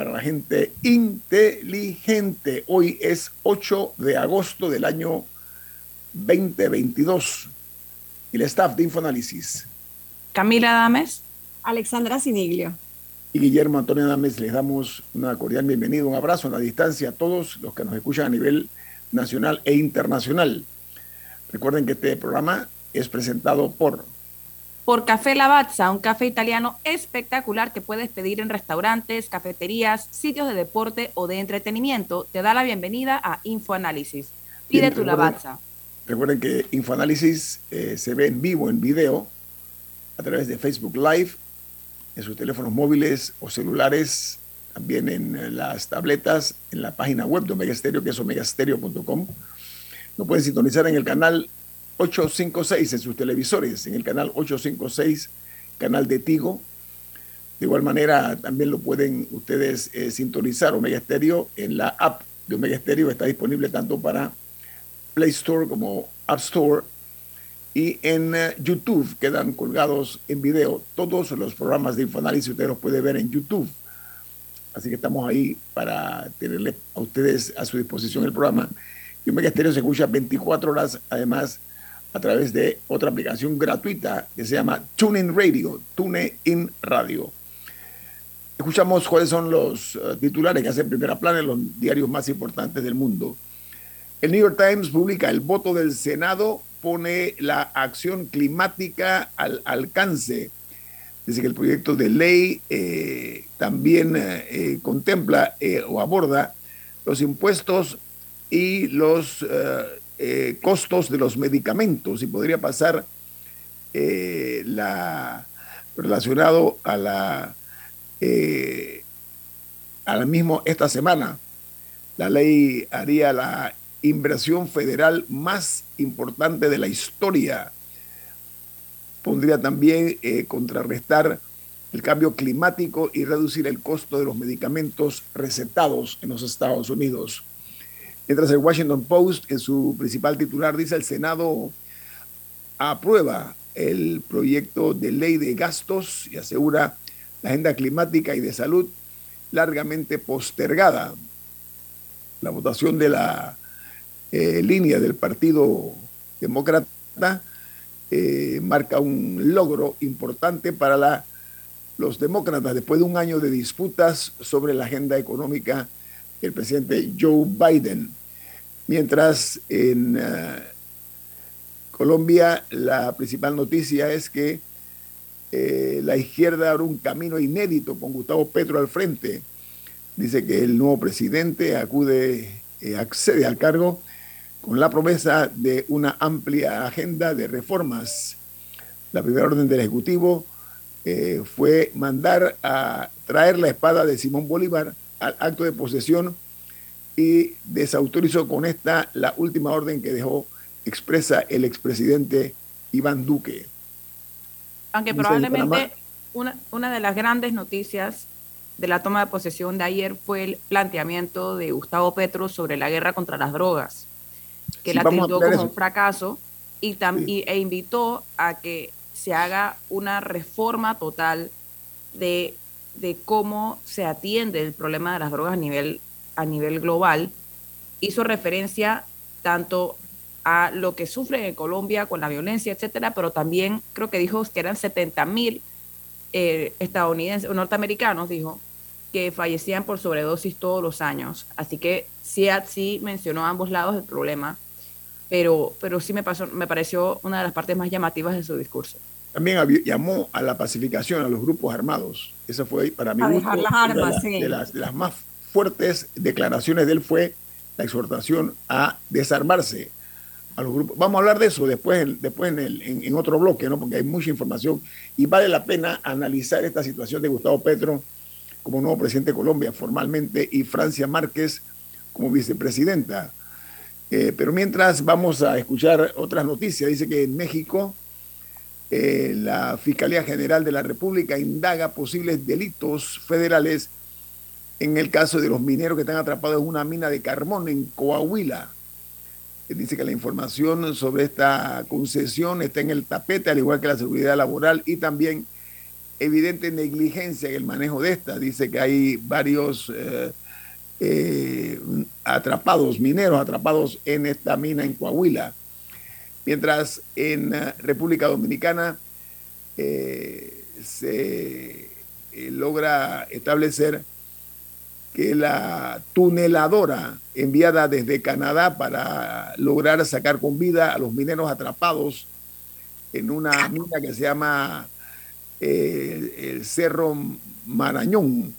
para la gente inteligente. Hoy es 8 de agosto del año 2022 y el staff de Infoanálisis. Camila Dames. Alexandra Siniglio. Y Guillermo Antonio Dames, les damos una cordial bienvenida, un abrazo a la distancia a todos los que nos escuchan a nivel nacional e internacional. Recuerden que este programa es presentado por... Por Café Lavazza, un café italiano espectacular que puedes pedir en restaurantes, cafeterías, sitios de deporte o de entretenimiento. Te da la bienvenida a Infoanálisis. Pide tu Lavazza. Recuerden que Infoanálisis eh, se ve en vivo, en video, a través de Facebook Live, en sus teléfonos móviles o celulares, también en las tabletas, en la página web de Omega Stereo, que es omegastereo.com. Lo pueden sintonizar en el canal 856 en sus televisores, en el canal 856, canal de Tigo. De igual manera, también lo pueden ustedes eh, sintonizar Omega Stereo en la app de Omega Stereo. Está disponible tanto para Play Store como App Store. Y en eh, YouTube quedan colgados en video todos los programas de Infoanálisis. Ustedes los pueden ver en YouTube. Así que estamos ahí para tenerle a ustedes a su disposición el programa. Y Omega Stereo se escucha 24 horas, además a través de otra aplicación gratuita que se llama TuneIn Radio, TuneIn Radio. Escuchamos cuáles son los uh, titulares que hacen primera plana en los diarios más importantes del mundo. El New York Times publica el voto del Senado pone la acción climática al alcance. Dice que el proyecto de ley eh, también eh, contempla eh, o aborda los impuestos y los eh, costos de los medicamentos y podría pasar eh, la, relacionado a la, eh, a la mismo esta semana. La ley haría la inversión federal más importante de la historia. Pondría también contrarrestar el cambio climático y reducir el costo de los medicamentos recetados en los Estados Unidos. Mientras el Washington Post, en su principal titular, dice el Senado aprueba el proyecto de ley de gastos y asegura la agenda climática y de salud largamente postergada. La votación de la eh, línea del Partido Demócrata eh, marca un logro importante para la, los demócratas después de un año de disputas sobre la agenda económica del presidente Joe Biden. Mientras en eh, Colombia la principal noticia es que eh, la izquierda abre un camino inédito con Gustavo Petro al frente. Dice que el nuevo presidente acude, eh, accede al cargo con la promesa de una amplia agenda de reformas. La primera orden del Ejecutivo fue mandar a traer la espada de Simón Bolívar al acto de posesión y desautorizó con esta la última orden que dejó expresa el expresidente Iván Duque. Aunque probablemente una, una de las grandes noticias de la toma de posesión de ayer fue el planteamiento de Gustavo Petro sobre la guerra contra las drogas, que la tildó como un fracaso y, e invitó a que se haga una reforma total de, de cómo se atiende el problema de las drogas a nivel a nivel global, hizo referencia tanto a lo que sufre en Colombia con la violencia, etcétera, pero también creo que dijo que eran 70 mil eh, estadounidenses o norteamericanos, dijo, que fallecían por sobredosis todos los años. Así que sí, sí mencionó ambos lados del problema. pero, pero sí me, pasó, me pareció una de las partes más llamativas de su discurso. También llamó a la pacificación, a los grupos armados. Esa fue para mí a dejar las armas, de, las, de las más fuertes declaraciones de él fue la exhortación a desarmarse a los grupos. Vamos a hablar de eso después, después en, el, en, otro bloque, ¿no? porque hay mucha información y vale la pena analizar esta situación de Gustavo Petro como nuevo presidente de Colombia formalmente y Francia Márquez como vicepresidenta. Eh, pero mientras vamos a escuchar otras noticias, dice que en México eh, la Fiscalía General de la República indaga posibles delitos federales en el caso de los mineros que están atrapados en una mina de carbón en Coahuila. Dice que la información sobre esta concesión está en el tapete, al igual que la seguridad laboral y también evidente negligencia en el manejo de esta. Dice que hay varios eh, eh, atrapados, mineros atrapados en esta mina en Coahuila. Mientras en eh, República Dominicana se logra establecer que la tuneladora enviada desde Canadá para lograr sacar con vida a los mineros atrapados en una mina que se llama eh, el Cerro Marañón.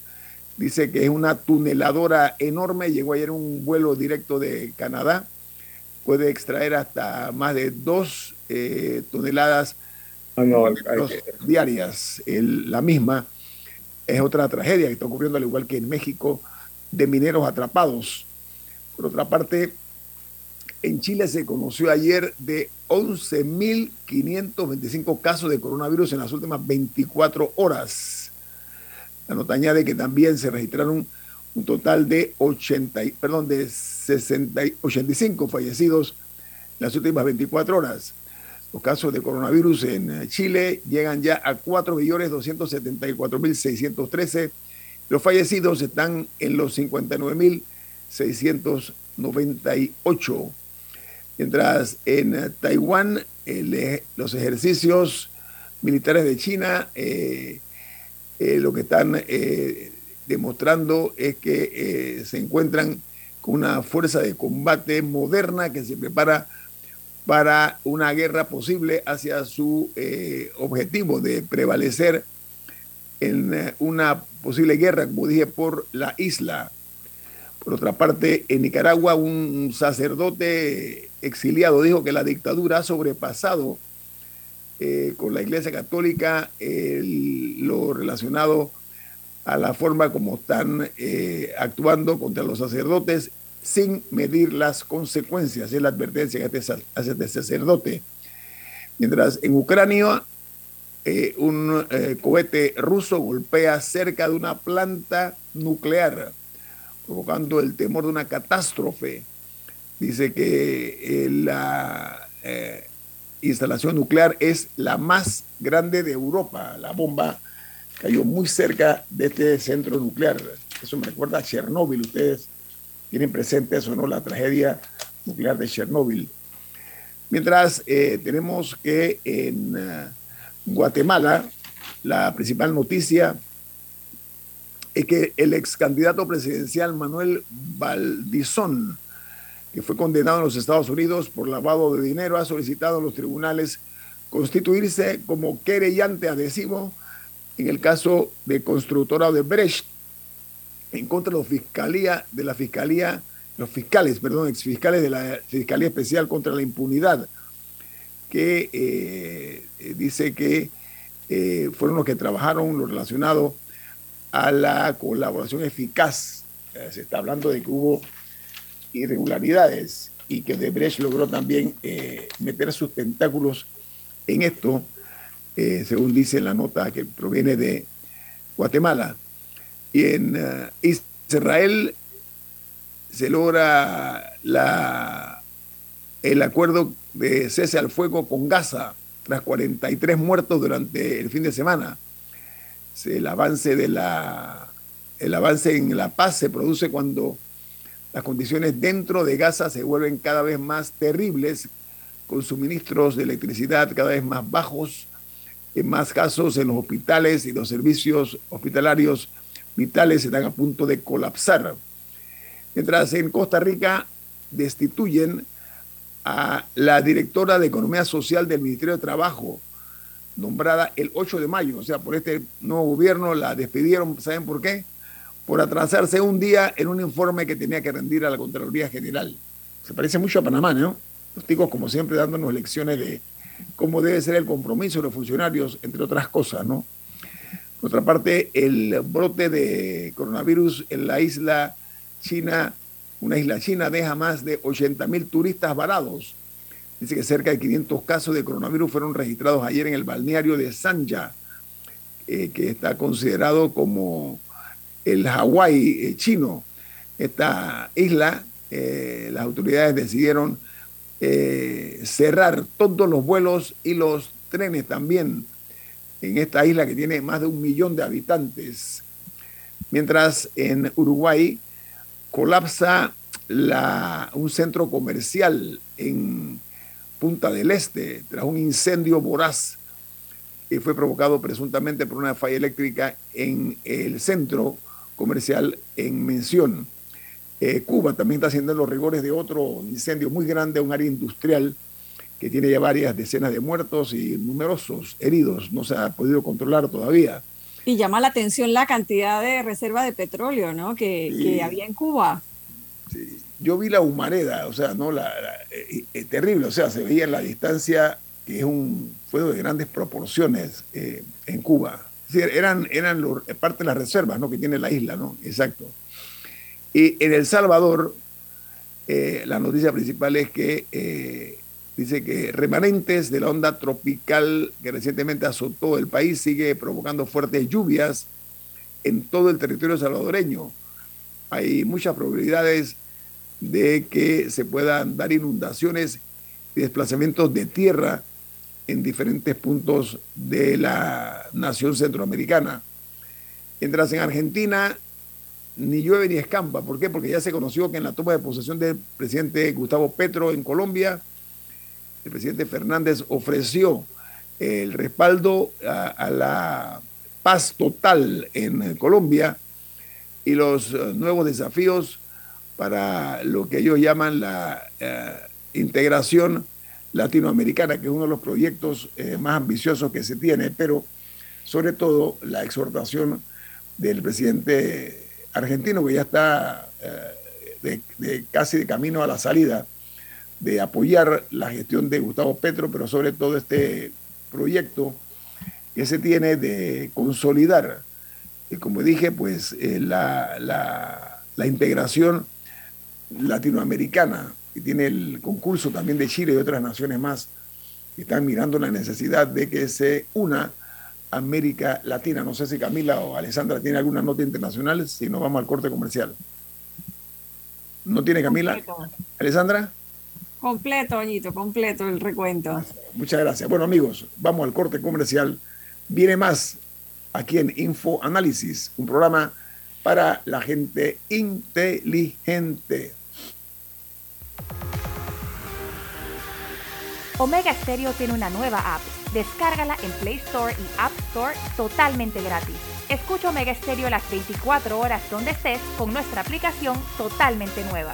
Dice que es una tuneladora enorme, llegó ayer un vuelo directo de Canadá, puede extraer hasta más de dos eh, toneladas diarias, la misma es otra tragedia que está ocurriendo al igual que en México de mineros atrapados. Por otra parte, en Chile se conoció ayer de 11.525 casos de coronavirus en las últimas 24 horas. La nota añade que también se registraron un total de, 80, perdón, de 60, 85 fallecidos en las últimas 24 horas. Los casos de coronavirus en Chile llegan ya a 4.274.613. Los fallecidos están en los 59.698. Mientras en eh, Taiwán eh, los ejercicios militares de China lo que están demostrando es que se encuentran con una fuerza de combate moderna que se prepara para una guerra posible hacia su eh, objetivo de prevalecer en eh, una posible guerra, como dije, por la isla. Por otra parte, en Nicaragua un sacerdote exiliado dijo que la dictadura ha sobrepasado eh, con la Iglesia Católica lo relacionado a la forma como están actuando contra los sacerdotes sin medir las consecuencias. Es la advertencia que hace este sacerdote. Mientras en Ucrania eh, un eh, cohete ruso golpea cerca de una planta nuclear, provocando el temor de una catástrofe. Dice que eh, la instalación nuclear es la más grande de Europa. La bomba cayó muy cerca de este centro nuclear. Eso me recuerda a Chernóbil. Ustedes tienen presente eso, ¿no? La tragedia nuclear de Chernóbil. Mientras tenemos que en Guatemala la principal noticia es que el ex candidato presidencial Manuel Valdizón, que fue condenado en los Estados Unidos por lavado de dinero, ha solicitado a los tribunales constituirse como querellante adhesivo en el caso de constructora de Brecht en contra de la fiscalía, de la fiscalía, los fiscales, perdón, exfiscales de la Fiscalía Especial contra la Impunidad, que eh, eh, dice que eh, fueron los que trabajaron lo relacionado a la colaboración eficaz. se está hablando de que hubo irregularidades y que Debrecht logró también meter sus tentáculos en esto, según dice la nota que proviene de Guatemala. Y en Israel se logra la, el acuerdo de cese al fuego con Gaza tras 43 muertos durante el fin de semana. El avance, de la, el avance en la paz se produce cuando las condiciones dentro de Gaza se vuelven cada vez más terribles, con suministros de electricidad cada vez más bajos, en más casos en los hospitales y los servicios hospitalarios vitales están a punto de colapsar. Mientras en Costa Rica destituyen a la directora de Economía Social del Ministerio de Trabajo, nombrada el 8 de mayo. O sea, por este nuevo gobierno la despidieron, ¿saben por qué? Por atrasarse un día en un informe que tenía que rendir a la Contraloría General. Se parece mucho a Panamá, ¿no? Los ticos, como siempre, dándonos lecciones de cómo debe ser el compromiso de los funcionarios, entre otras cosas, ¿no? Por otra parte, el brote de coronavirus en la isla china, una isla china, deja más de 80 mil turistas varados. Dice que cerca de 500 casos de coronavirus fueron registrados ayer en el balneario de Sanja, eh, que está considerado como el Hawái eh, chino. Esta isla, eh, las autoridades decidieron cerrar todos los vuelos y los trenes también en esta isla que tiene más de un millón de habitantes. Mientras en Uruguay colapsa un centro comercial en Punta del Este tras un incendio voraz que fue provocado presuntamente por una falla eléctrica en el centro comercial en mención. Eh, Cuba también está haciendo los rigores de otro incendio muy grande, un área industrial que tiene ya varias decenas de muertos y numerosos heridos. No se ha podido controlar todavía. Y llama la atención la cantidad de reserva de petróleo ¿no? que, había en Cuba. Yo vi la humareda, o sea, no la, eh, eh, terrible, o sea, se veía en la distancia que es un fuego de grandes proporciones eh, en Cuba. eran, eran parte de las reservas ¿no? que tiene la isla, ¿no? Exacto. Y en El Salvador, la noticia principal es que Dice que remanentes de la onda tropical que recientemente azotó el país sigue provocando fuertes lluvias en todo el territorio salvadoreño. Hay muchas probabilidades de que se puedan dar inundaciones y desplazamientos de tierra en diferentes puntos de la nación centroamericana. Mientras en Argentina ni llueve ni escampa. ¿Por qué? Porque ya se conoció que en la toma de posesión del presidente Gustavo Petro en Colombia, el presidente Fernández ofreció el respaldo a, la paz total en Colombia y los eh, nuevos desafíos para lo que ellos llaman la eh, integración latinoamericana, que es uno de los proyectos eh, más ambiciosos que se tiene, pero sobre todo la exhortación del presidente argentino, que ya está de, casi de camino a la salida de apoyar la gestión de Gustavo Petro, pero sobre todo este proyecto que se tiene de consolidar, y como dije, pues eh, la, la, integración latinoamericana, que tiene el concurso también de Chile y otras naciones más, que están mirando la necesidad de que se una América Latina. No sé si Camila o Alessandra tiene alguna nota internacional, si no vamos al corte comercial. ¿No tiene Camila? ¿Alessandra? Completo, Oñito, completo el recuento. Muchas gracias. Bueno, amigos, vamos al corte comercial. Viene más aquí en Info Análisis, un programa para la gente inteligente. Omega Stereo tiene una nueva app. Descárgala en Play Store y App Store totalmente gratis. Escucha Omega Stereo las 24 horas donde estés con nuestra aplicación totalmente nueva.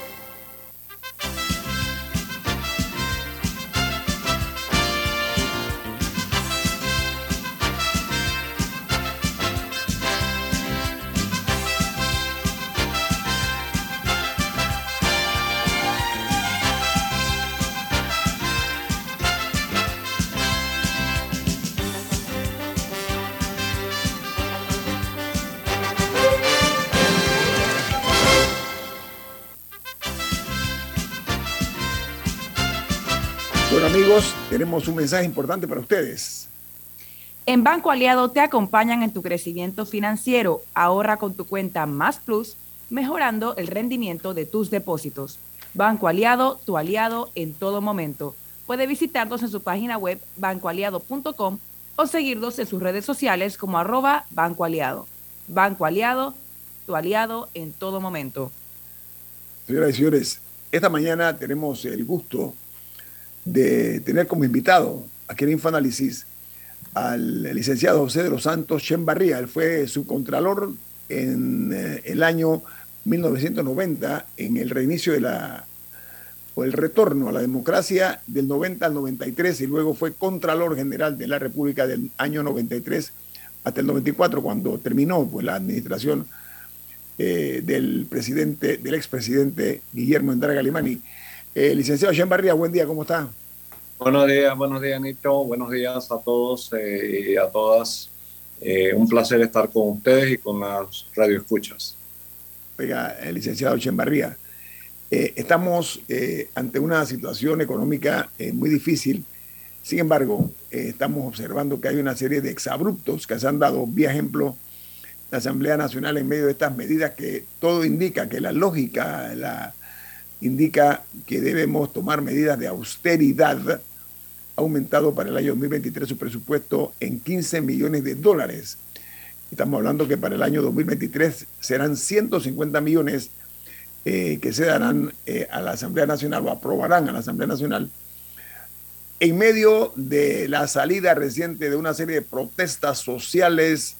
Tenemos un mensaje importante para ustedes. En Banco Aliado te acompañan en tu crecimiento financiero. Ahorra con tu cuenta Más Plus, mejorando el rendimiento de tus depósitos. Banco Aliado, tu aliado en todo momento. Puede visitarnos en su página web bancoaliado.com o seguirnos en sus redes sociales como arroba Banco Aliado. Banco Aliado, tu aliado en todo momento. Señoras y señores, esta mañana tenemos el gusto de tener como invitado aquí en Infoanálisis al licenciado José de los Santos Chembarría. Él fue subcontralor en eh, el año 1990, en el reinicio de la, o el retorno a la democracia del 90 al 93, y luego fue contralor general de la República del año 93 hasta el 94, cuando terminó pues, la administración eh, del presidente, del expresidente Guillermo Endara Galimani. Eh, licenciado Chembarría, buen día, ¿cómo está? Buenos días, buenos días, Nito. Buenos días a todos eh, y a todas. Eh, un placer estar con ustedes y con las radioescuchas. Oiga, el licenciado Chembarría, eh, estamos ante una situación económica muy difícil. Sin embargo, estamos observando que hay una serie de exabruptos que se han dado. Vía ejemplo, la Asamblea Nacional en medio de estas medidas que todo indica que la lógica la, indica que debemos tomar medidas de austeridad aumentado para el año 2023 su presupuesto en 15 millones de dólares. Estamos hablando que para el año 2023 serán 150 millones eh, que se darán eh, a la Asamblea Nacional o aprobarán a la Asamblea Nacional en medio de la salida reciente de una serie de protestas sociales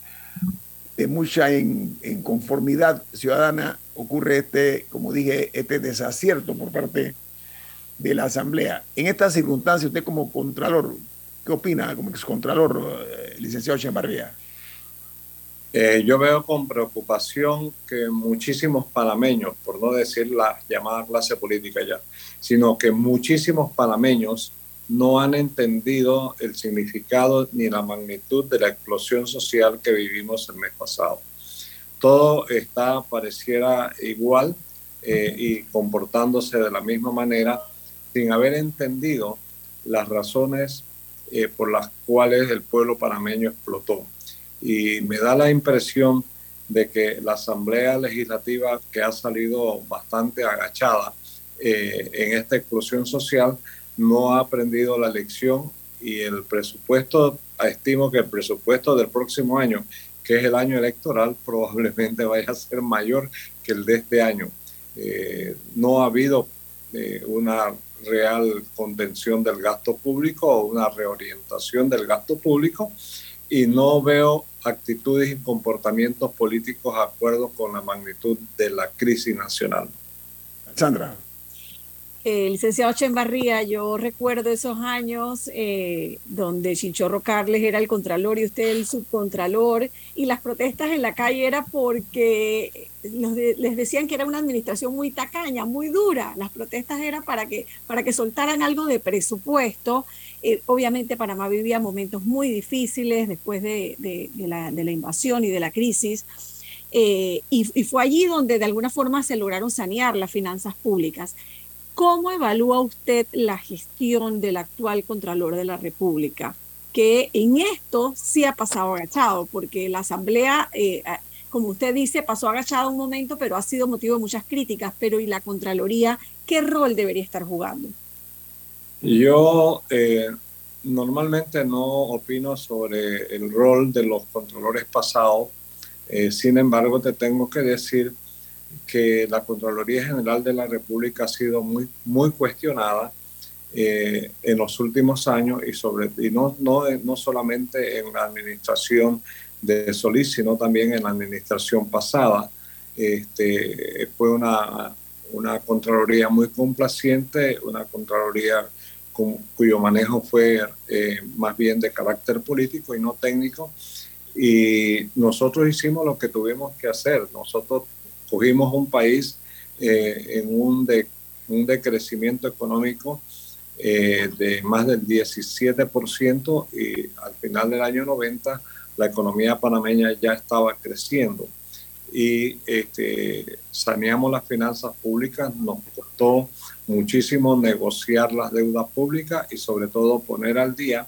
de mucha inconformidad ciudadana, ocurre este, como dije, este desacierto por parte de la Asamblea. En esta circunstancia, usted como Contralor, ¿qué opina como excontralor, eh, licenciado Chambarría? Eh, yo veo con preocupación que muchísimos panameños, por no decir la llamada clase política ya, sino que muchísimos panameños no han entendido el significado ni la magnitud de la explosión social que vivimos el mes pasado. Todo está, pareciera igual eh, y comportándose de la misma manera sin haber entendido las razones eh, por las cuales el pueblo panameño explotó. Y me da la impresión de que la Asamblea Legislativa, que ha salido bastante agachada eh, en esta explosión social, no ha aprendido la lección y el presupuesto, estimo que el presupuesto del próximo año, que es el año electoral, probablemente vaya a ser mayor que el de este año. Eh, no ha habido una real contención del gasto público o una reorientación del gasto público y no veo actitudes y comportamientos políticos de acuerdo con la magnitud de la crisis nacional. Sandra. Eh, licenciado Chembarría, yo recuerdo esos años eh, donde Chinchorro Carles era el contralor y usted el subcontralor, y las protestas en la calle era porque les decían que era una administración muy tacaña, muy dura. Las protestas eran para que, para que soltaran algo de presupuesto. Eh, obviamente Panamá vivía momentos muy difíciles después de, de, la, de la, invasión y de la crisis. y, y fue allí donde de alguna forma se lograron sanear las finanzas públicas. ¿Cómo evalúa usted la gestión del actual Contralor de la República? Que en esto sí ha pasado agachado, porque la Asamblea, eh, como usted dice, pasó agachado un momento, pero ha sido motivo de muchas críticas. Pero ¿y la Contraloría qué rol debería estar jugando? Yo eh, normalmente no opino sobre el rol de los controlores pasados. Eh, sin embargo, te tengo que decir que la Contraloría General de la República ha sido muy, muy cuestionada eh, en los últimos años y, sobre, y no, no, no solamente en la administración de Solís, sino también en la administración pasada. Este, fue una, una Contraloría muy complaciente, una Contraloría con, cuyo manejo fue eh, más bien de carácter político y no técnico. Y nosotros hicimos lo que tuvimos que hacer. Nosotros cogimos un país eh, en un, de, un decrecimiento económico eh, de más del 17% y al final del año 90 la economía panameña ya estaba creciendo. y este, saneamos las finanzas públicas. Nos costó muchísimo negociar las deudas públicas y sobre todo poner al día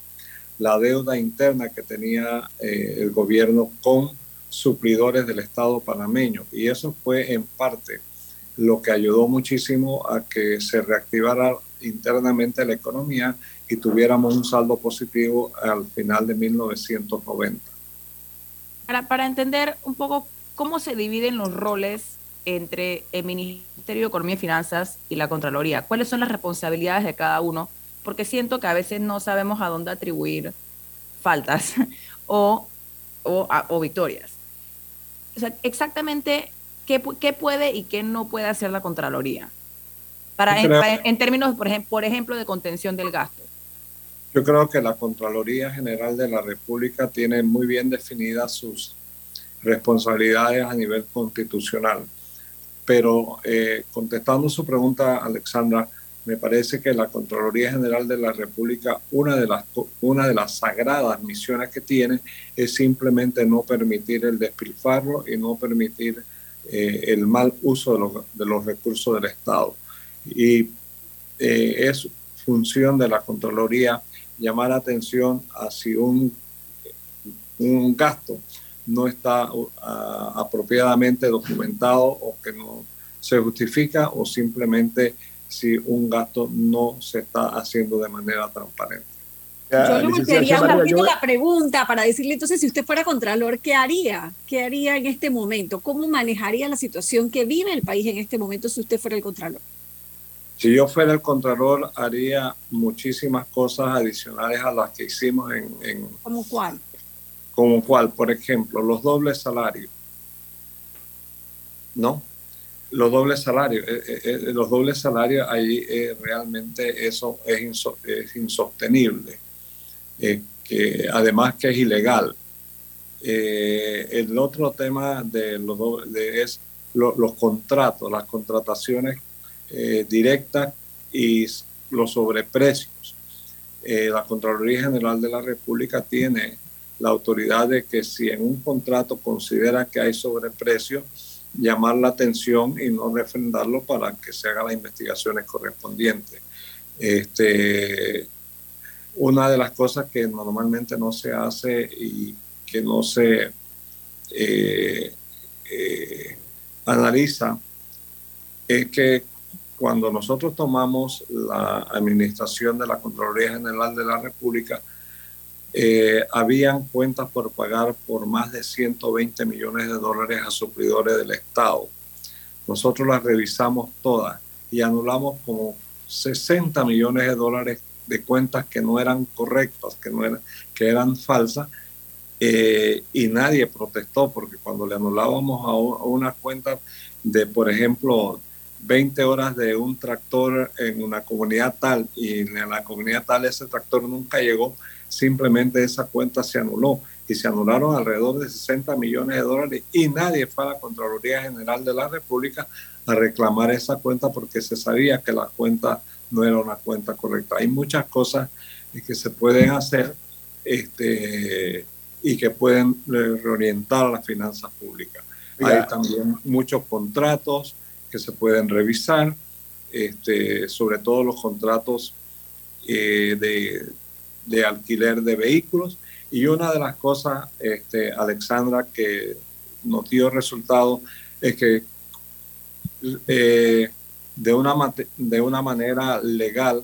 la deuda interna que tenía eh, el gobierno con suplidores del Estado panameño. Y eso fue en parte lo que ayudó muchísimo a que se reactivara internamente la economía y tuviéramos un saldo positivo al final de 1990. Para, para entender un poco cómo se dividen los roles entre el Ministerio de Economía y Finanzas y la Contraloría, cuáles son las responsabilidades de cada uno, porque siento que a veces no sabemos a dónde atribuir faltas o, o, victorias. O sea, exactamente qué, qué, puede y qué no puede hacer la Contraloría, para, en, términos, por ejemplo, por ejemplo, de contención del gasto. Yo creo que la Contraloría General de la República tiene muy bien definidas sus responsabilidades a nivel constitucional. Pero eh, contestando su pregunta, Alexandra, me parece que la Contraloría General de la República, una de las, una de las sagradas misiones que tiene es simplemente no permitir el despilfarro y no permitir eh, el mal uso de los, de los, recursos del Estado. Y eh, es función de la Contraloría llamar atención a si un, un gasto no está uh, apropiadamente documentado o que no se justifica o simplemente si un gasto no se está haciendo de manera transparente. Yo le voltearía la pregunta para decirle entonces si usted fuera Contralor, ¿qué haría? ¿Qué haría en este momento? ¿Cómo manejaría la situación que vive el país en este momento si usted fuera el Contralor? Si yo fuera el Contralor, haría muchísimas cosas adicionales a las que hicimos en... en ¿Cómo cuál? Como cuál, por ejemplo, los dobles salarios. ¿No? Los dobles salarios. Eh, eh, eh, los dobles salarios, ahí realmente eso es, insostenible. que además que es ilegal. el otro tema de los es los contratos, las contrataciones directas y los sobreprecios. la Contraloría General de la República tiene la autoridad de que si en un contrato considera que hay sobreprecio, llamar la atención y no refrendarlo para que se hagan las investigaciones correspondientes. Este, una de las cosas que normalmente no se hace y que no se eh, eh, analiza es que cuando nosotros tomamos la administración de la Contraloría General de la República, eh, habían cuentas por pagar por más de 120 millones de dólares a suplidores del Estado. Nosotros las revisamos todas y anulamos como 60 millones de dólares de cuentas que no eran correctas, que, no eran, que eran falsas, eh, y nadie protestó porque cuando le anulábamos a, una cuenta de, por ejemplo, 20 horas de un tractor en una comunidad tal y en la comunidad tal ese tractor nunca llegó, simplemente esa cuenta se anuló y se anularon alrededor de 60 millones de dólares y nadie fue a la Contraloría General de la República a reclamar esa cuenta porque se sabía que la cuenta no era una cuenta correcta. Hay muchas cosas que se pueden hacer este, y que pueden reorientar a las finanzas públicas. Hay también muchos contratos que se pueden revisar, este, sobre todo los contratos eh, de de alquiler de vehículos. Y una de las cosas, este, Alexandra, que nos dio resultado es que eh, de, una, de una manera legal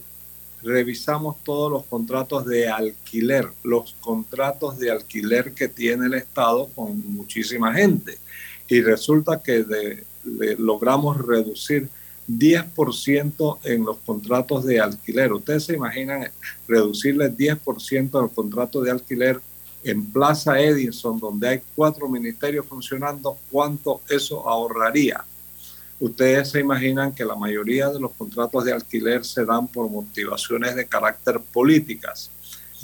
revisamos todos los contratos de alquiler, los contratos de alquiler que tiene el Estado con muchísima gente. Y resulta que logramos reducir 10% en los contratos de alquiler. Ustedes se imaginan reducirle 10% al contrato de alquiler en Plaza Edison, donde hay cuatro ministerios funcionando, ¿cuánto eso ahorraría? Ustedes se imaginan que la mayoría de los contratos de alquiler se dan por motivaciones de carácter políticas.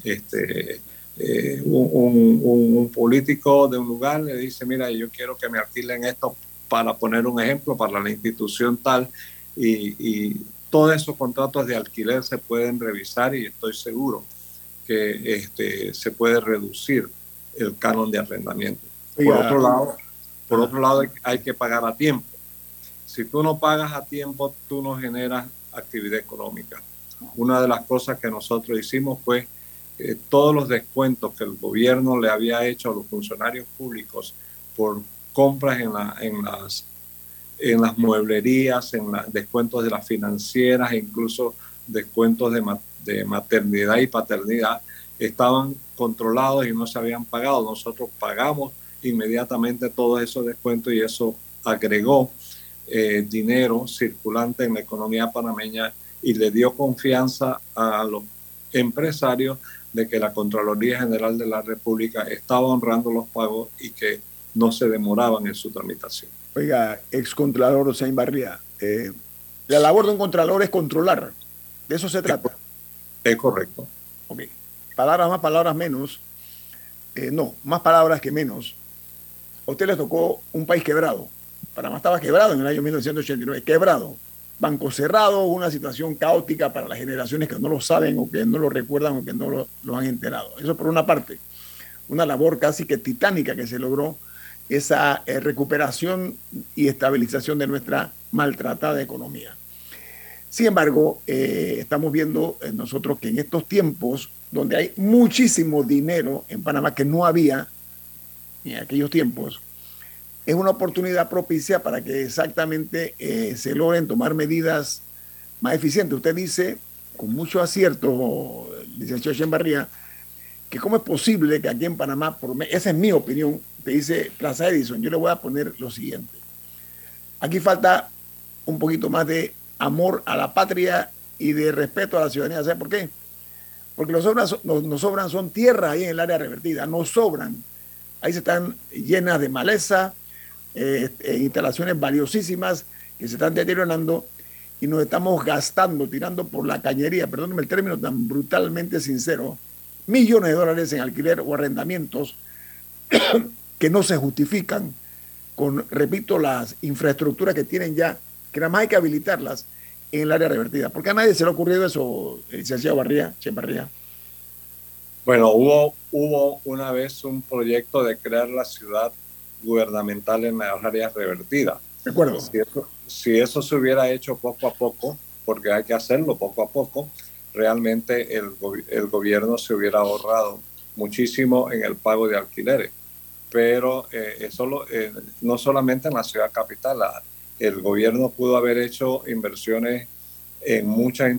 Este, eh, un, un, político de un lugar le dice, mira, yo quiero que me alquilen esto para poner un ejemplo para la institución tal, y, todos esos contratos de alquiler se pueden revisar y estoy seguro que este, se puede reducir el canon de arrendamiento. Por otro lado, Por otro lado, hay que pagar a tiempo. Si tú no pagas a tiempo, tú no generas actividad económica. Una de las cosas que nosotros hicimos fue eh, todos los descuentos que el gobierno le había hecho a los funcionarios públicos por compras en, en, las, en las mueblerías, en los descuentos de las financieras, incluso descuentos de, de maternidad y paternidad, estaban controlados y no se habían pagado. Nosotros pagamos inmediatamente todos esos descuentos y eso agregó eh, dinero circulante en la economía panameña y le dio confianza a los empresarios de que la Contraloría General de la República estaba honrando los pagos y que no se demoraban en su tramitación. Oiga, ex Contralor Osain Barría, eh, la labor de un Contralor es controlar. De eso se trata. Es correcto. Ok. Palabras más, palabras menos. Eh, no, más palabras que menos. A usted le tocó un país quebrado. Panamá estaba quebrado en el año 1989, quebrado. Banco cerrado, una situación caótica para las generaciones que no lo saben o que no lo recuerdan o que no lo, han enterado. Eso por una parte. Una labor casi que titánica que se logró esa eh, recuperación y estabilización de nuestra maltratada economía. Sin embargo, eh, estamos viendo eh, nosotros que en estos tiempos donde hay muchísimo dinero en Panamá que no había en aquellos tiempos, es una oportunidad propicia para que exactamente se logren tomar medidas más eficientes. Usted dice, con mucho acierto, licenciado Chembarría, que cómo es posible que aquí en Panamá, por esa es mi opinión, te dice Plaza Edison, yo le voy a poner lo siguiente. Aquí falta un poquito más de amor a la patria y de respeto a la ciudadanía. ¿Sabe por qué? Porque nos sobran, nos sobran son tierras ahí en el área revertida, nos sobran. Ahí se están llenas de maleza, eh, eh, instalaciones valiosísimas que se están deteriorando y nos estamos gastando, tirando por la cañería, perdónenme el término tan brutalmente sincero, millones de dólares en alquiler o arrendamientos que no se justifican con, repito, las infraestructuras que tienen ya, que nada más hay que habilitarlas en el área revertida. ¿Por qué a nadie se le ha ocurrido eso, licenciado Barría, Che Barría? Bueno, hubo, hubo una vez un proyecto de crear la ciudad gubernamental en las áreas revertidas. De acuerdo. Si eso, si eso se hubiera hecho poco a poco, porque hay que hacerlo poco a poco, realmente el, el gobierno se hubiera ahorrado muchísimo en el pago de alquileres. Pero eh, eso eh, no solamente en la ciudad capital, el gobierno pudo haber hecho inversiones en muchas,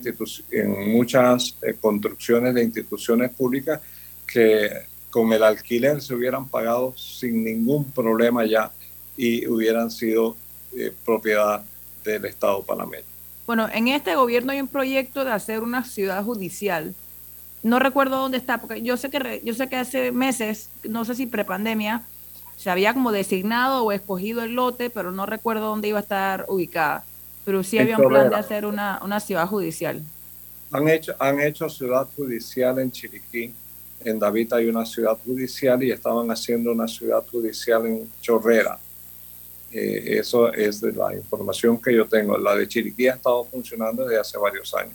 en muchas eh, construcciones de instituciones públicas que con el alquiler se hubieran pagado sin ningún problema ya y hubieran sido eh, propiedad del Estado panameño. Bueno, en este gobierno hay un proyecto de hacer una ciudad judicial. No recuerdo dónde está, porque yo sé que yo sé que hace meses, no sé si prepandemia, se había como designado o escogido el lote, pero no recuerdo dónde iba a estar ubicada. Pero sí había un plan de hacer una, una ciudad judicial. Han hecho, han hecho ciudad judicial en Chiriquí, en David hay una ciudad judicial y estaban haciendo una ciudad judicial en Chorrera. Eh, eso es de la información que yo tengo. La de Chiriquí ha estado funcionando desde hace varios años.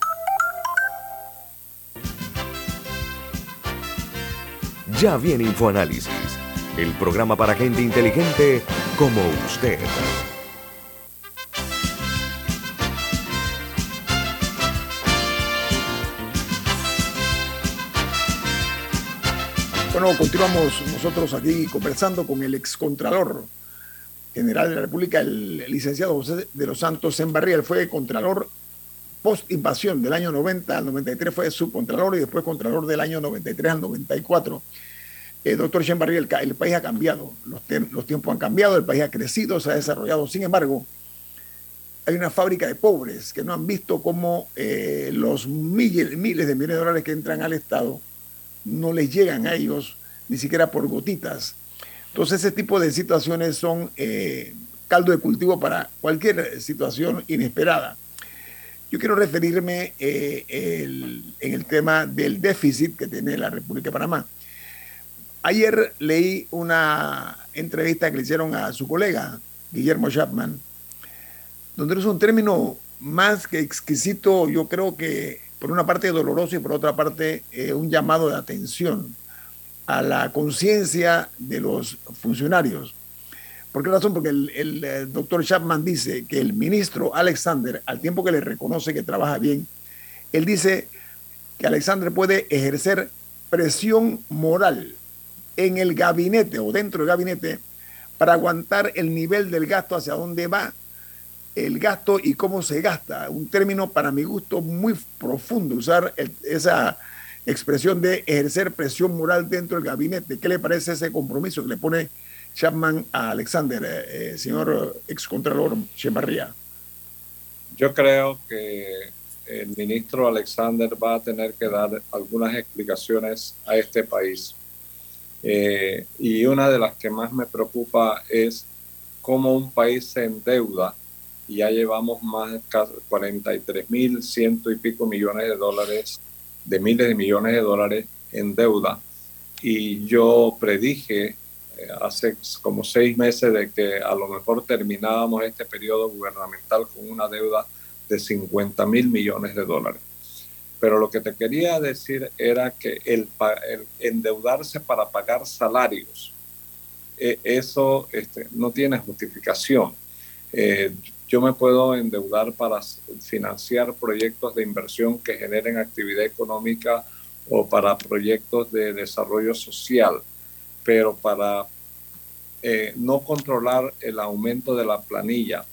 Ya viene InfoAnálisis, el programa para gente inteligente como usted. Bueno, continuamos nosotros aquí conversando con el excontralor general de la República, el licenciado José de los Santos en Barrial. Fue contralor post-invasión del año 90 al 93, fue subcontralor y después contralor del año 93 al 94. Eh, doctor Chambarri, el, el, país ha cambiado, los, tiempos han cambiado, el país ha crecido, se ha desarrollado. Sin embargo, hay una fábrica de pobres que no han visto cómo eh, los miles, de millones de dólares que entran al Estado no les llegan a ellos ni siquiera por gotitas. Entonces, ese tipo de situaciones son eh, caldo de cultivo para cualquier situación inesperada. Yo quiero referirme en el tema del déficit que tiene la República de Panamá. Ayer leí una entrevista que le hicieron a su colega, Guillermo Chapman, donde es un término más que exquisito, yo creo que por una parte doloroso y por otra parte eh, un llamado de atención a la conciencia de los funcionarios. ¿Por qué razón? Porque el, el, eh, doctor Chapman dice que el ministro Alexander, al tiempo que le reconoce que trabaja bien, él dice que Alexander puede ejercer presión moral en el gabinete o dentro del gabinete para aguantar el nivel del gasto hacia dónde va el gasto y cómo se gasta. Un término para mi gusto muy profundo, usar esa expresión de ejercer presión moral dentro del gabinete. ¿Qué le parece ese compromiso que le pone Chapman a Alexander, eh, eh señor excontralor Chemarría? Yo creo que el ministro Alexander va a tener que dar algunas explicaciones a este país eh, y una de las que más me preocupa es cómo un país se endeuda ya llevamos más de 43 mil ciento y pico millones de dólares, de miles de millones de dólares en deuda. Y yo predije eh, hace como seis meses de que a lo mejor terminábamos este periodo gubernamental con una deuda de 50 mil millones de dólares. Pero lo que te quería decir era que el, endeudarse para pagar salarios, eh, eso este, no tiene justificación. Eh, yo me puedo endeudar para financiar proyectos de inversión que generen actividad económica o para proyectos de desarrollo social, pero para eh, no controlar el aumento de la planilla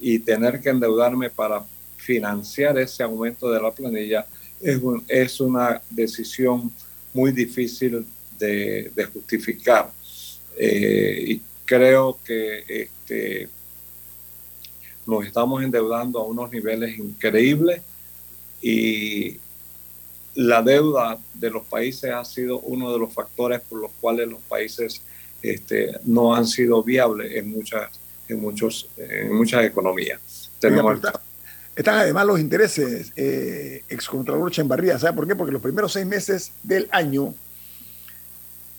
y tener que endeudarme para financiar ese aumento de la planilla, es, una decisión muy difícil de, justificar. Eh, y creo que este, nos estamos endeudando a unos niveles increíbles y la deuda de los países ha sido uno de los factores por los cuales los países este, no han sido viables en muchas, en muchos, en muchas economías. Tenemos, están además los intereses, eh, excontralor Chambarría. ¿Sabe por qué? Porque los primeros seis meses del año,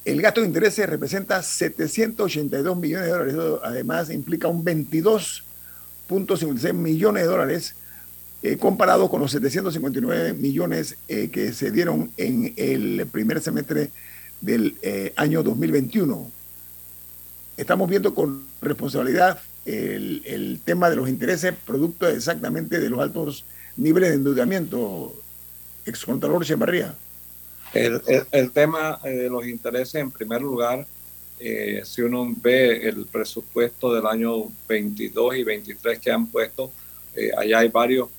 el gasto de intereses representa 782 millones de dólares. Eso además implica un 22.56 millones de dólares eh, comparado con los 759 millones eh, que se dieron en el primer semestre del eh, año 2021. Estamos viendo con responsabilidad el, tema de los intereses producto exactamente de los altos niveles de endeudamiento, excontralor Chemarría. El, el, tema de los intereses, en primer lugar, eh, si uno ve el presupuesto del año 22 y 23 que han puesto, eh, allá hay varios,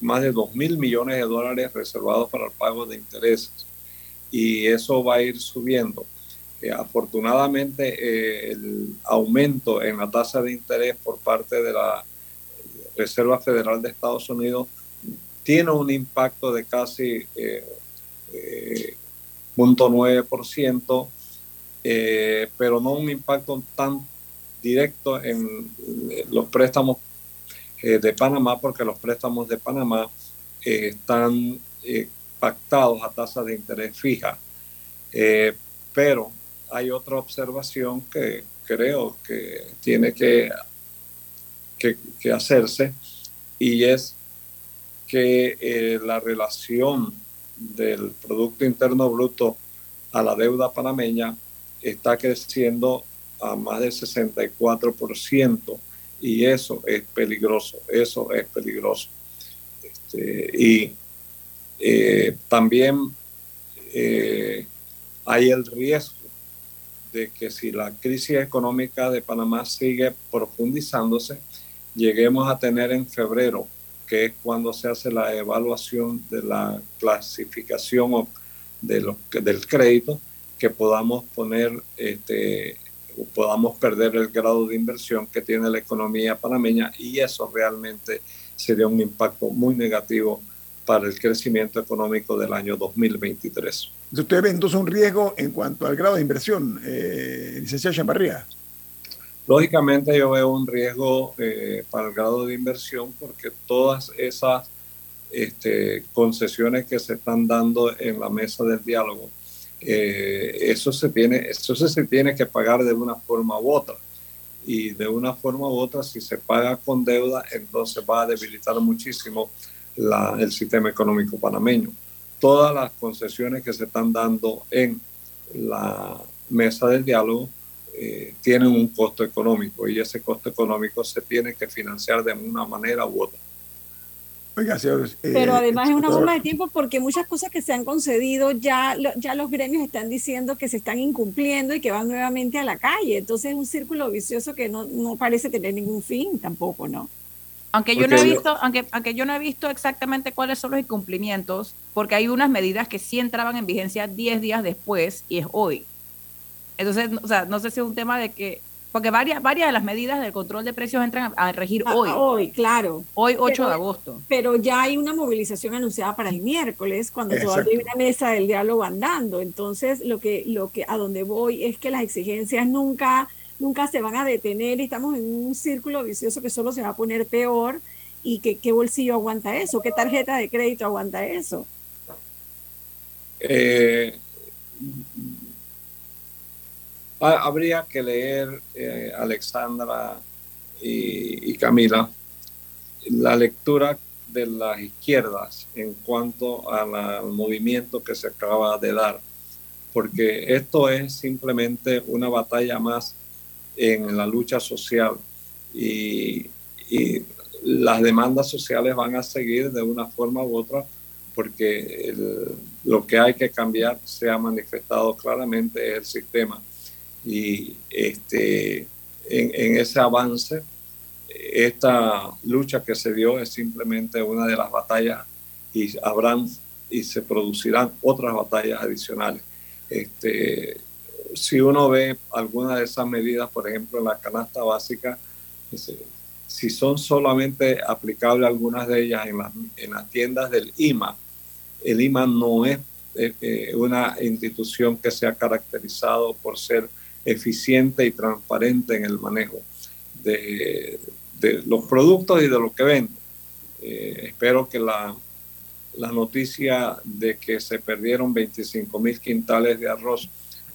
más de 2 mil millones de dólares reservados para el pago de intereses. Y eso va a ir subiendo afortunadamente eh, el aumento en la tasa de interés por parte de la Reserva Federal de Estados Unidos tiene un impacto de casi eh, eh, 0.9%, eh, pero no un impacto tan directo en los préstamos eh, de Panamá, porque los préstamos de Panamá eh, están pactados a tasa de interés fija. pero hay otra observación que creo que tiene que, que, hacerse y es que la relación del Producto Interno Bruto a la deuda panameña está creciendo a más del 64% y eso es peligroso, eso es peligroso. Este, y eh, también eh, hay el riesgo de que si la crisis económica de Panamá sigue profundizándose, lleguemos a tener en febrero que es cuando se hace la evaluación de la clasificación de lo, del crédito, que podamos poner, este, podamos perder el grado de inversión que tiene la economía panameña y eso realmente sería un impacto muy negativo para el crecimiento económico del año 2023. ¿Usted ve entonces un riesgo en cuanto al grado de inversión, eh, licenciado? Lógicamente yo veo un riesgo eh, para el grado de inversión porque todas esas este, concesiones que se están dando en la mesa del diálogo, eh, eso, se tiene, eso se tiene que pagar de una forma u otra. Y de una forma u otra, si se paga con deuda, entonces va a debilitar muchísimo la, el sistema económico panameño. Todas las concesiones que se están dando en la mesa del diálogo eh, tienen un costo económico y ese costo económico se tiene que financiar de una manera u otra. Oiga, señor, eh, Pero además es una bomba de tiempo porque muchas cosas que se han concedido ya, ya los gremios están diciendo que se están incumpliendo y que van nuevamente a la calle. Entonces es un círculo vicioso que no, no parece tener ningún fin tampoco, ¿no? Aunque yo no he visto, aunque, aunque yo no he visto exactamente cuáles son los incumplimientos, porque hay unas medidas que sí entraban en vigencia 10 días después y es hoy. Entonces, o sea, no sé si es un tema de que, porque varias, varias de las medidas del control de precios entran a, regir ah, hoy. hoy, claro. Hoy, 8 de agosto. Pero ya hay una movilización anunciada para el miércoles, cuando todavía hay una mesa del diálogo andando. Entonces, lo que, lo que, a donde voy es que las exigencias nunca, nunca se van a detener y estamos en un círculo vicioso que solo se va a poner peor. ¿Y que, qué bolsillo aguanta eso? ¿Qué tarjeta de crédito aguanta eso? Eh, habría que leer, eh, Alexandra y, Camila, la lectura de las izquierdas en cuanto al movimiento que se acaba de dar, porque esto es simplemente una batalla más en la lucha social y, las demandas sociales van a seguir de una forma u otra porque lo que hay que cambiar se ha manifestado claramente es el sistema y este, en, ese avance, esta lucha que se dio es simplemente una de las batallas y habrán y se producirán otras batallas adicionales. Este, si uno ve alguna de esas medidas, por ejemplo, en la canasta básica, si son solamente aplicables algunas de ellas en las, en las tiendas del IMA, el IMA no es eh, eh, una institución que se ha caracterizado por ser eficiente y transparente en el manejo de, los productos y de lo que venden. Eh, espero que la, la noticia de que se perdieron 25 mil quintales de arroz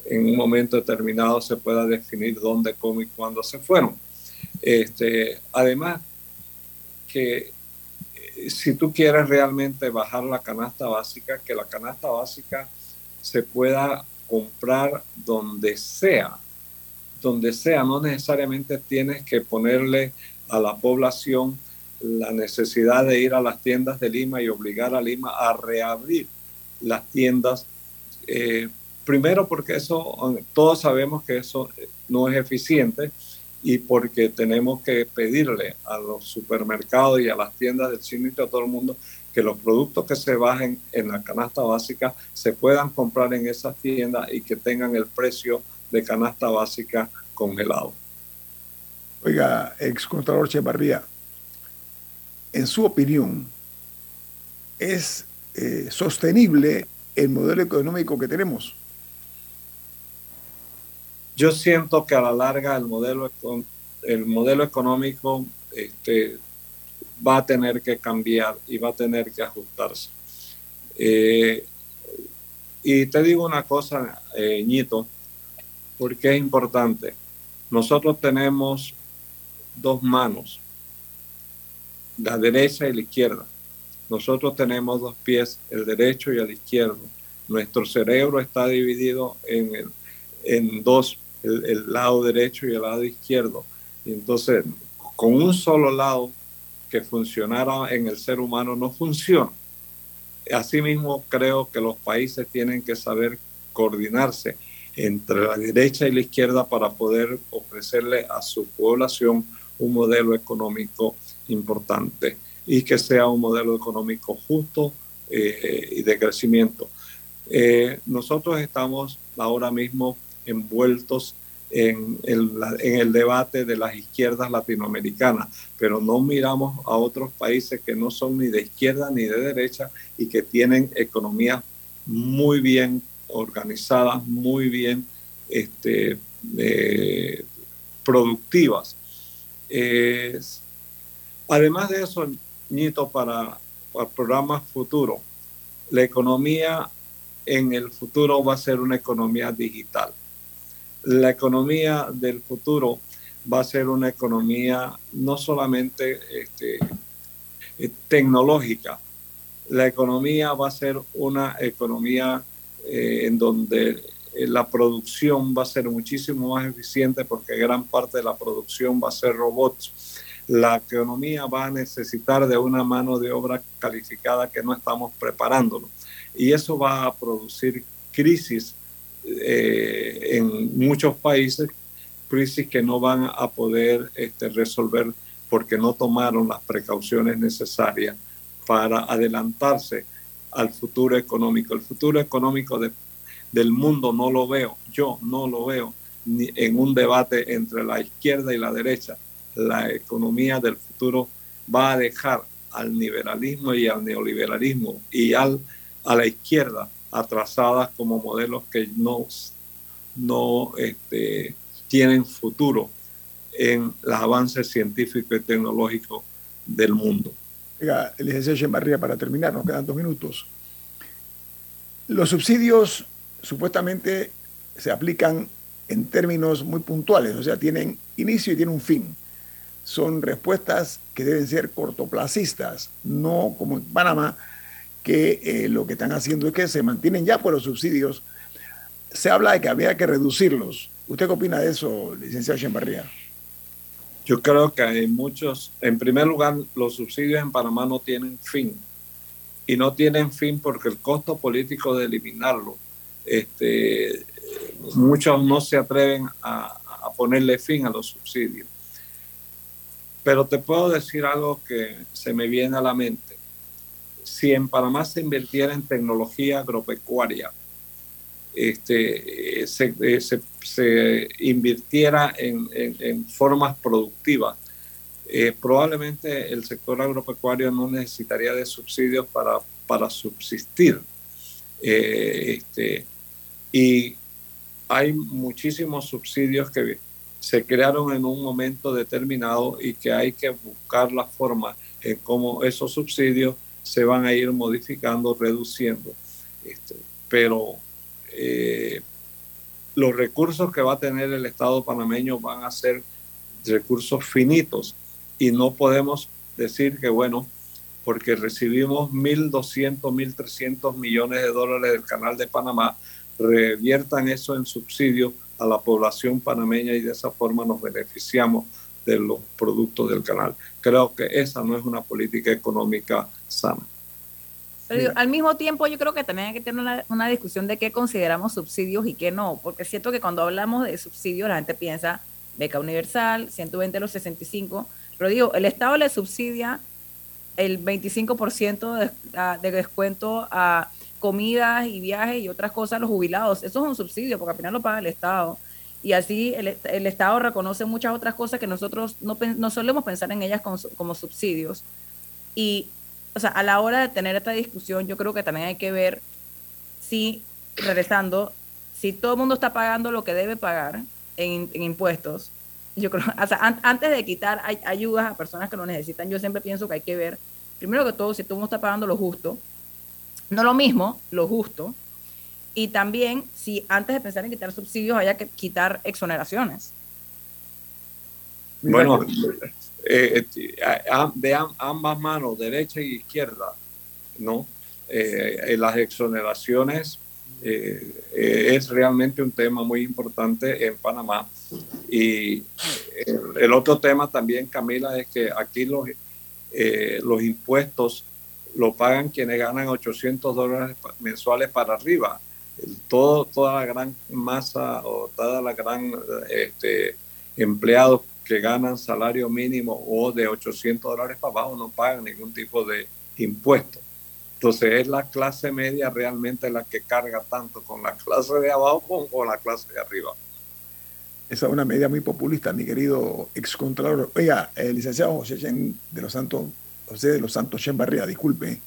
en un momento determinado se pueda definir dónde, cómo y cuándo se fueron. Este, además, que eh, si tú quieres realmente bajar la canasta básica, que la canasta básica se pueda comprar donde sea, donde sea, no necesariamente tienes que ponerle a la población la necesidad de ir a las tiendas de Lima y obligar a Lima a reabrir las tiendas. Eh, primero porque eso, todos sabemos que eso no es eficiente y porque tenemos que pedirle a los supermercados y a las tiendas del cine y a todo el mundo que los productos que se bajen en la canasta básica se puedan comprar en esas tiendas y que tengan el precio de canasta básica congelado. Oiga, ex contralor Chevarría, en su opinión, ¿es eh, sostenible el modelo económico que tenemos? Yo siento que a la larga el modelo, el modelo económico este, va a tener que cambiar y va a tener que ajustarse. Eh, y te digo una cosa, eh, Ñito, porque es importante. Nosotros tenemos dos manos, la derecha y la izquierda. Nosotros tenemos dos pies, el derecho y el izquierdo. Nuestro cerebro está dividido en, en dos, el, lado derecho y el lado izquierdo. Y entonces, con un solo lado que funcionara en el ser humano no funciona. Asimismo, creo que los países tienen que saber coordinarse entre la derecha y la izquierda para poder ofrecerle a su población un modelo económico importante y que sea un modelo económico justo eh, y de crecimiento. Eh, nosotros estamos ahora mismo envueltos en el, debate de las izquierdas latinoamericanas, pero no miramos a otros países que no son ni de izquierda ni de derecha y que tienen economías muy bien organizadas, muy bien este, eh, productivas. además de eso, Nito, para, para programas futuros, la economía en el futuro va a ser una economía digital. La economía del futuro va a ser una economía no solamente este, eh, tecnológica, la economía va a ser una economía eh, en donde eh, la producción va a ser muchísimo más eficiente porque gran parte de la producción va a ser robots. La economía va a necesitar de una mano de obra calificada que no estamos preparándolo. Y eso va a producir crisis eh, en muchos países, crisis que no van a poder este, resolver porque no tomaron las precauciones necesarias para adelantarse al futuro económico. El futuro económico del mundo no lo veo, yo no lo veo ni en un debate entre la izquierda y la derecha. La economía del futuro va a dejar al liberalismo y al neoliberalismo y al, a la izquierda atrasadas como modelos que no, no este, tienen futuro en los avances científicos y tecnológicos del mundo. Oiga, licenciado Chembarría, para terminar, nos quedan dos minutos. Los subsidios supuestamente se aplican en términos muy puntuales, o sea, tienen inicio y tienen un fin. Son respuestas que deben ser cortoplacistas, no como en Panamá, que eh, lo que están haciendo es que se mantienen ya por los subsidios. Se habla de que había que reducirlos. ¿Usted qué opina de eso, licenciado Chembarría? Yo creo que hay muchos, en primer lugar, los subsidios en Panamá no tienen fin. Y no tienen fin porque el costo político de eliminarlo, este, muchos no se atreven a, a ponerle fin a los subsidios. Pero te puedo decir algo que se me viene a la mente. Si en Panamá se invirtiera en tecnología agropecuaria, este, se, eh, se, se invirtiera en, en, formas productivas, eh, probablemente el sector agropecuario no necesitaría de subsidios para, para subsistir. Eh, este, y hay muchísimos subsidios que se crearon en un momento determinado y que hay que buscar la forma en cómo esos subsidios se van a ir modificando, reduciendo. Este, pero eh, los recursos que va a tener el Estado panameño van a ser recursos finitos y no podemos decir que, bueno, porque recibimos 1.200, 1.300 millones de dólares del Canal de Panamá, reviertan eso en subsidio a la población panameña y de esa forma nos beneficiamos de los productos del canal. Creo que esa no es una política económica sana. Pero al mismo tiempo yo creo que también hay que tener una, una, discusión de qué consideramos subsidios y qué no, porque siento que cuando hablamos de subsidios la gente piensa beca universal, 120 a los 65, pero digo, el Estado le subsidia el 25% de, de descuento a comidas y viajes y otras cosas a los jubilados. Eso es un subsidio porque al final lo paga el Estado. Y así el, el Estado reconoce muchas otras cosas que nosotros no, no solemos pensar en ellas como, como subsidios. Y o sea, a la hora de tener esta discusión, yo creo que también hay que ver si, regresando, si todo el mundo está pagando lo que debe pagar en, impuestos, yo creo, o sea, antes de quitar ayudas a personas que lo necesitan, yo siempre pienso que hay que ver, primero que todo, si todo el mundo está pagando lo justo, no lo mismo, lo justo, y también si antes de pensar en quitar subsidios haya que quitar exoneraciones. Bueno, eh, eh, de ambas manos, derecha y izquierda, ¿no? Eh, las exoneraciones es realmente un tema muy importante en Panamá. Y el, otro tema también, Camila, es que aquí los, los impuestos lo pagan quienes ganan 800 dólares mensuales para arriba. Todo, toda la gran masa o toda la gran este, empleados que ganan salario mínimo o de 800 dólares para abajo no pagan ningún tipo de impuesto. Entonces es la clase media realmente la que carga tanto con la clase de abajo como con la clase de arriba. Esa es una medida muy populista, mi querido excontralor. Oiga, el licenciado José de los Santos, José de los Santos Chen Barría, disculpe.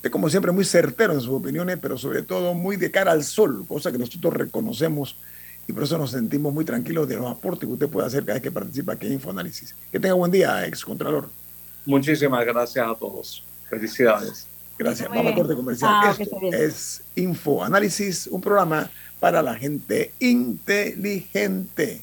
Usted como siempre muy certero en sus opiniones, pero sobre todo muy de cara al sol, cosa que nosotros reconocemos y por eso nos sentimos muy tranquilos de los aportes que usted puede hacer cada vez que participa aquí en Infoanálisis. Que tenga buen día, ex Contralor. Muchísimas gracias a todos. Felicidades. Gracias. Vamos a corte comercial. Ah, Esto es Infoanálisis, un programa para la gente inteligente.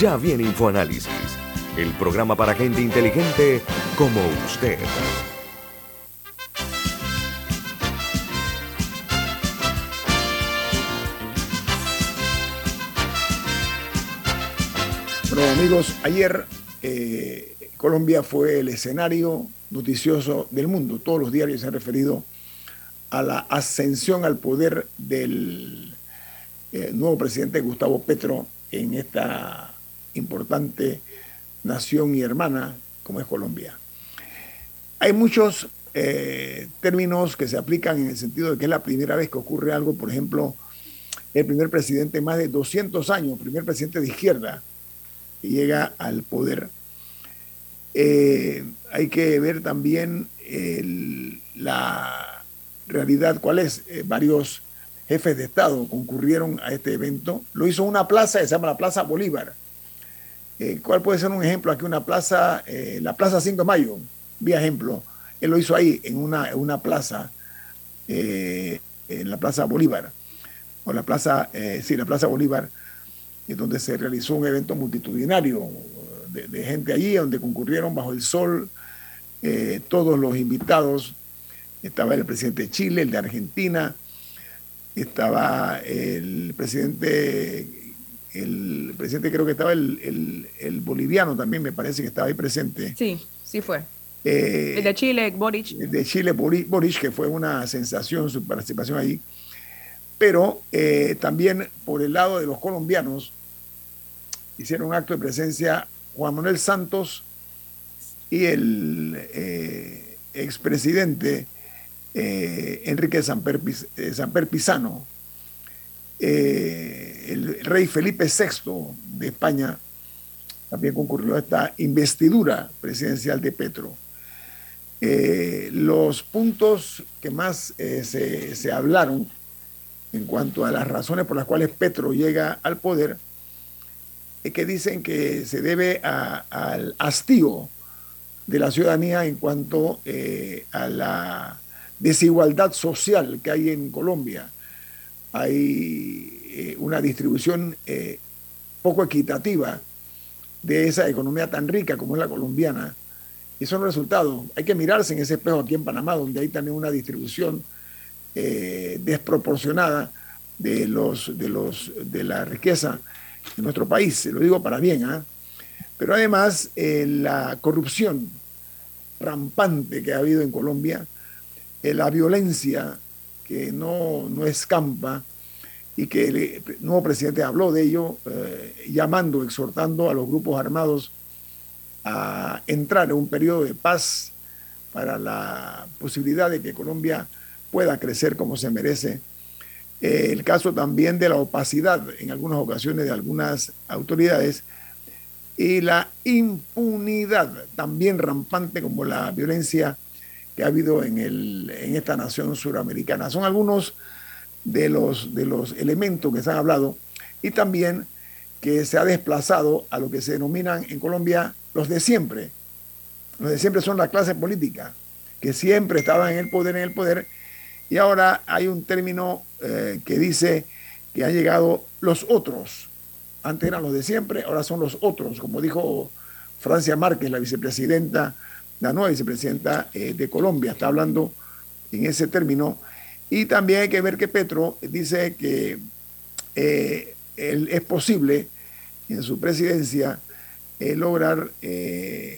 Ya viene InfoAnálisis, el programa para gente inteligente como usted. Bueno amigos, ayer eh, Colombia fue el escenario noticioso del mundo. Todos los diarios se han referido a la ascensión al poder del eh, nuevo presidente Gustavo Petro en esta importante nación y hermana como es Colombia. Hay muchos eh, términos que se aplican en el sentido de que es la primera vez que ocurre algo, por ejemplo, el primer presidente más de 200 años, primer presidente de izquierda, que llega al poder. Eh, hay que ver también la realidad, cuál es. Eh, varios jefes de Estado concurrieron a este evento. Lo hizo una plaza que se llama la Plaza Bolívar eh, ¿Cuál puede ser un ejemplo? Aquí una plaza, eh, la Plaza 5 de Mayo, vía ejemplo. Él lo hizo ahí, en una, una plaza, eh, en la Plaza Bolívar, o la Plaza, sí, la Plaza Bolívar, donde se realizó un evento multitudinario de, gente allí, donde concurrieron bajo el sol todos los invitados. Estaba el presidente de Chile, el de Argentina, estaba el presidente el presidente creo que estaba el, boliviano también, me parece que estaba ahí presente. Sí, sí fue. Eh, el de Chile, Boric. El de Chile, Boric, que fue una sensación su participación ahí. Pero eh, también por el lado de los colombianos, hicieron un acto de presencia Juan Manuel Santos y el eh, expresidente eh, Enrique Samper, Samper Pizano, el rey Felipe VI de España, también concurrió a esta investidura presidencial de Petro. los puntos que más se, se hablaron en cuanto a las razones por las cuales Petro llega al poder, es que dicen que se debe al hastío de la ciudadanía en cuanto eh, a la desigualdad social que hay en Colombia. Hay eh, una distribución eh, poco equitativa de esa economía tan rica como es la colombiana. Y son resultados. Hay que mirarse en ese espejo aquí en Panamá, donde hay también una distribución eh, desproporcionada de, los, de, los, de la riqueza en nuestro país, se lo digo para bien, ¿ah? pero además la corrupción rampante que ha habido en Colombia, la violencia que no, no escampa y que el nuevo presidente habló de ello, llamando, exhortando a los grupos armados a entrar en un periodo de paz para la posibilidad de que Colombia pueda crecer como se merece. Eh, el caso también de la opacidad en algunas ocasiones de algunas autoridades y la impunidad también rampante como la violencia que ha habido en, el, en esta nación suramericana. Son algunos de los, de los elementos que se han hablado y también que se ha desplazado a lo que se denominan en Colombia los de siempre. Los de siempre son la clase política, que siempre estaba en el poder, en el poder, y ahora hay un término eh, que dice que han llegado los otros. Antes eran los de siempre, ahora son los otros, como dijo Francia Márquez, la vicepresidenta, la nueva vicepresidenta eh, de Colombia, está hablando en ese término. Y también hay que ver que Petro dice que eh, es posible en su presidencia lograr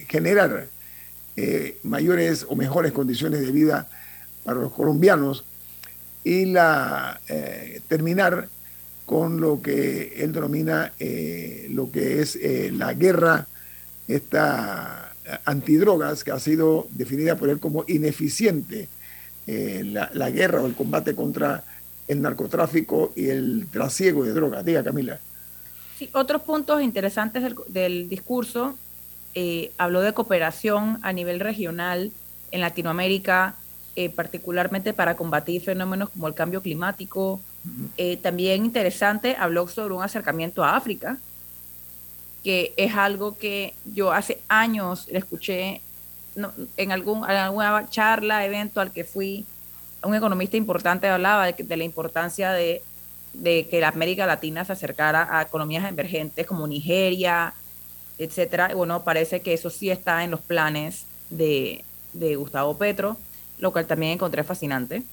generar mayores o mejores condiciones de vida para los colombianos y eh, terminar con lo que él denomina eh, lo que es eh, la guerra esta antidrogas que ha sido definida por él como ineficiente la, la, guerra o el combate contra el narcotráfico y el trasiego de drogas. Diga Camila. Sí, otros puntos interesantes del, del discurso. habló de cooperación a nivel regional en Latinoamérica, eh, particularmente para combatir fenómenos como el cambio climático. Eh, también interesante, habló sobre un acercamiento a África, que es algo que yo hace años le escuché en, algún, alguna charla, evento al que fui, un economista importante hablaba de, la importancia de, que la América Latina se acercara a economías emergentes como Nigeria, etcétera. bueno, parece que eso sí está en los planes de, de Gustavo Petro lo cual también encontré fascinante.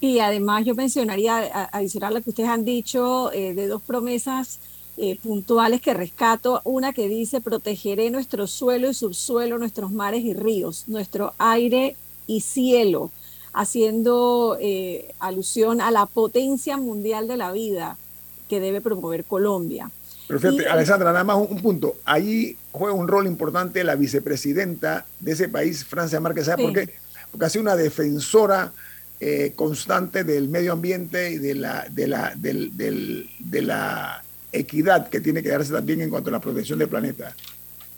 Y además yo mencionaría, adicional a lo que ustedes han dicho, eh, de dos promesas eh, puntuales que rescato. Una que dice, protegeré nuestro suelo y subsuelo, nuestros mares y ríos, nuestro aire y cielo, haciendo eh, alusión a la potencia mundial de la vida que debe promover Colombia. Pero fíjate, Alessandra, nada más un, punto. Ahí juega un rol importante la vicepresidenta de ese país, Francia Márquez. ¿Sabe por qué? porque ha sido una defensora eh, constante del medio ambiente y de la, de, la, de la equidad que tiene que darse también en cuanto a la protección del planeta.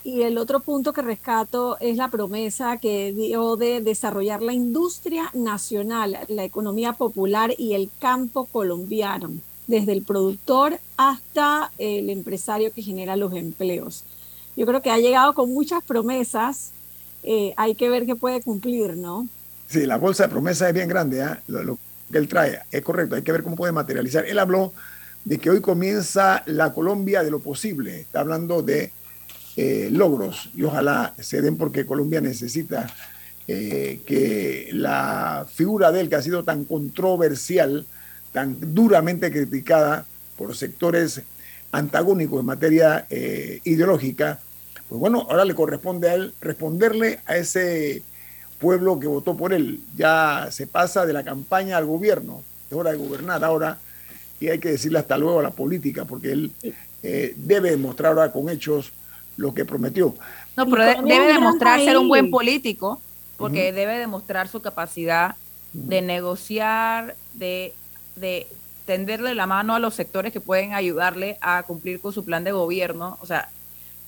Y el otro punto que rescato es la promesa que dio de desarrollar la industria nacional, la economía popular y el campo colombiano, desde el productor hasta el empresario que genera los empleos. Yo creo que ha llegado con muchas promesas eh, hay que ver qué puede cumplir, ¿no? Sí, la bolsa de promesas es bien grande, ¿eh? lo, que él trae es correcto, hay que ver cómo puede materializar. Él habló de que hoy comienza la Colombia de lo posible, está hablando de eh, logros y ojalá se den porque Colombia necesita eh, que la figura de él, que ha sido tan controversial, tan duramente criticada por sectores antagónicos en materia ideológica, pues bueno, ahora le corresponde a él responderle a ese pueblo que votó por él. Ya se pasa de la campaña al gobierno, es hora de gobernar ahora y hay que decirle hasta luego a la política, porque él eh, debe demostrar ahora con hechos lo que prometió. No, pero debe demostrar ser un buen político, porque debe demostrar su capacidad de negociar, de, de tenderle la mano a los sectores que pueden ayudarle a cumplir con su plan de gobierno. O sea,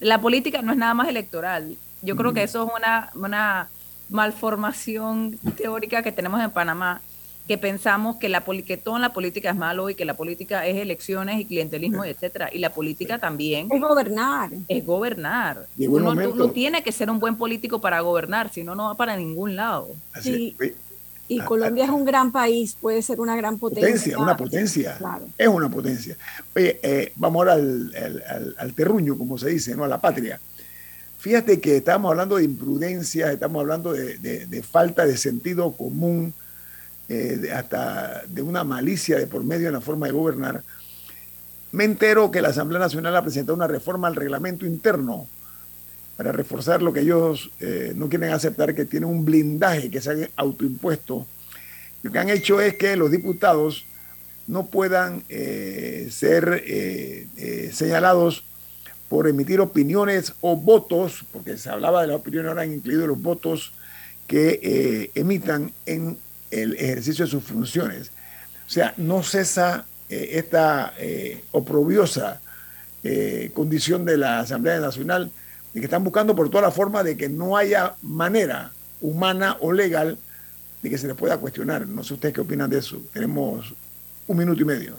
la política no es nada más electoral. Yo creo que eso es una, una malformación teórica que tenemos en Panamá, que pensamos que, la, que todo en la política es malo y que la política es elecciones y clientelismo, etcétera. Y la política también es gobernar. Es gobernar. Uno, no tiene que ser un buen político para gobernar, si no, no va para ningún lado. Así y Colombia es un gran país, puede ser una gran potencia. Potencia, una potencia. Es una potencia. Oye, eh, vamos ahora al, al, terruño, como se dice, ¿no? A la patria. Fíjate que estamos hablando de imprudencia, estamos hablando de, falta de sentido común, eh, hasta de una malicia de por medio en la forma de gobernar. Me entero que la Asamblea Nacional ha presentado una reforma al reglamento interno para reforzar lo que ellos eh, no quieren aceptar, que tiene un blindaje que se ha autoimpuesto. Lo que han hecho es que los diputados no puedan eh, ser señalados por emitir opiniones o votos, porque se hablaba de las opiniones, ahora han incluido los votos que emitan en el ejercicio de sus funciones. O sea, no cesa esta oprobiosa condición de la Asamblea Nacional y que están buscando por toda la forma de que no haya manera humana o legal de que se les pueda cuestionar. No sé ustedes qué opinan de eso. Tenemos un minuto y medio.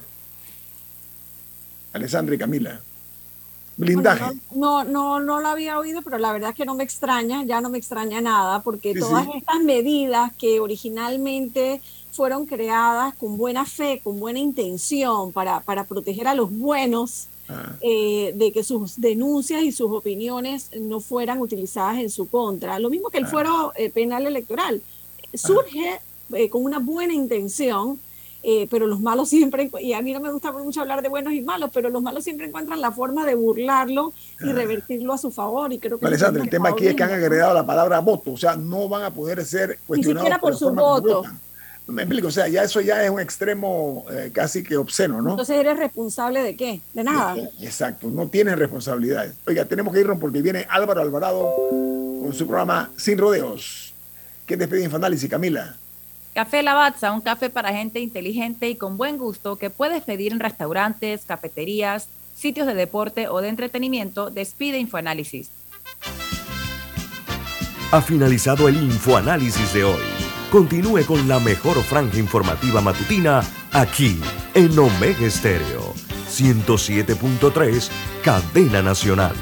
Alessandra y Camila. Blindaje. no, no, no, lo había oído, pero la verdad es que no me extraña, ya no me extraña nada, porque todas estas medidas que originalmente fueron creadas con buena fe, con buena intención para, para proteger a los buenos, eh, de que sus denuncias y sus opiniones no fueran utilizadas en su contra. Lo mismo que el ah. fuero eh, penal electoral. Surge eh, con una buena intención, pero los malos siempre, y a mí no me gusta mucho hablar de buenos y malos, pero los malos siempre encuentran la forma de burlarlo y ah. revertirlo a su favor. Y creo que el tema aquí es que han agregado la palabra voto, o sea, no van a poder ser cuestionados. Ni siquiera por, su voto. Me explico, o sea, ya eso ya es un extremo eh, casi que obsceno, ¿no? Entonces eres responsable de qué? De nada. Exacto, no tienes responsabilidades. Oiga, tenemos que irnos porque viene Álvaro Alvarado con su programa Sin Rodeos. ¿Qué te pide Infoanálisis, Camila? Café Lavazza, un café para gente inteligente y con buen gusto que puedes pedir en restaurantes, cafeterías, sitios de deporte o de entretenimiento. Despide Infoanálisis. Ha finalizado el Infoanálisis de hoy. Continúe con la mejor franja informativa matutina aquí en Omega Estéreo 107.3, Cadena Nacional.